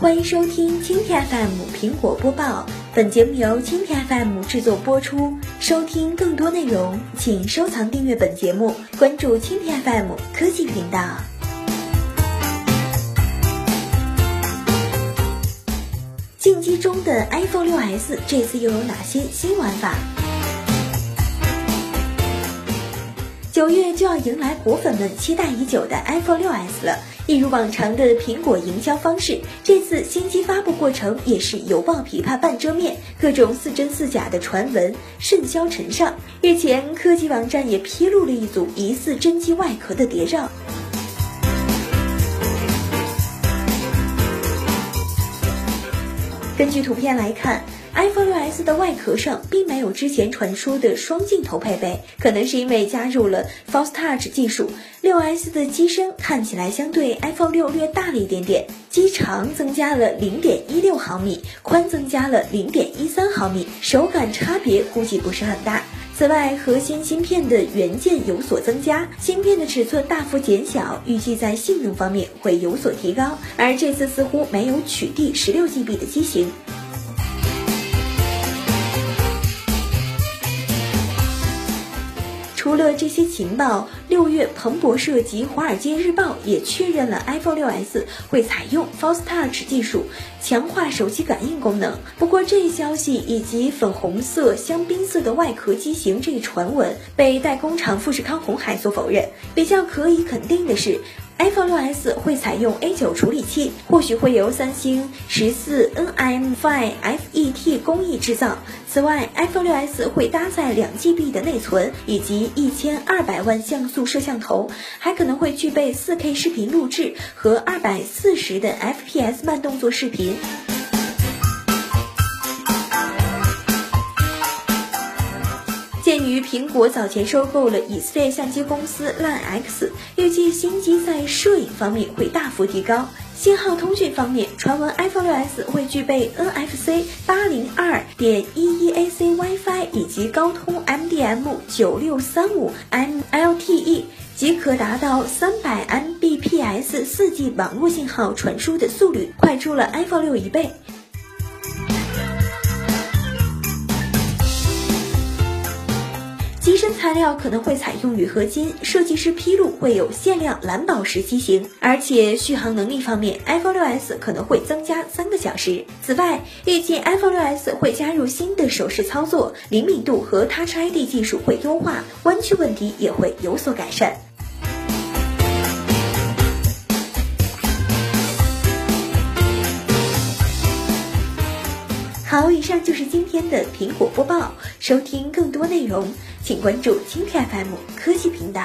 欢迎收听蜻蜓 FM 苹果播报，本节目由蜻蜓 FM 制作播出。收听更多内容，请收藏订阅本节目，关注蜻蜓 FM 科技频道。竞技中的 iPhone 6s 这次又有哪些新玩法？九月就要迎来果粉们期待已久的 iPhone 6s 了。一如往常的苹果营销方式，这次新机发布过程也是犹抱琵琶半遮面，各种似真似假的传闻甚嚣尘上。日前，科技网站也披露了一组疑似真机外壳的谍照。根据图片来看。iPhone 6s 的外壳上并没有之前传说的双镜头配备，可能是因为加入了 Force Touch 技术。6s 的机身看起来相对 iPhone 6略大了一点点，机长增加了0.16毫米，宽增加了0.13毫米，手感差别估计不是很大。此外，核心芯片的元件有所增加，芯片的尺寸大幅减小，预计在性能方面会有所提高。而这次似乎没有取缔 16GB 的机型。除了这些情报，六月彭博社及华尔街日报也确认了 iPhone 6s 会采用 Force Touch 技术，强化手机感应功能。不过，这一消息以及粉红色、香槟色的外壳机型这一传闻被代工厂富士康红海所否认。比较可以肯定的是。iPhone 6s 会采用 A9 处理器，或许会由三星十四 nm5 FET 工艺制造。此外，iPhone 6s 会搭载两 GB 的内存以及1200万像素摄像头，还可能会具备 4K 视频录制和240的 FPS 慢动作视频。于苹果早前收购了以色列相机公司 lin X，预计新机在摄影方面会大幅提高。信号通讯方面，传闻 iPhone 6s 会具备 NFC 八零二点一一 AC WiFi 以及高通 MDM 九六三五 MLTE，即可达到三百 Mbps 四 G 网络信号传输的速率，快出了 iPhone 六一倍。机身材料可能会采用铝合金，设计师披露会有限量蓝宝石机型，而且续航能力方面，iPhone 6s 可能会增加三个小时。此外，预计 iPhone 6s 会加入新的手势操作，灵敏度和 Touch ID 技术会优化，弯曲问题也会有所改善。好，以上就是今天的苹果播报。收听更多内容，请关注蜻蜓 FM 科技频道。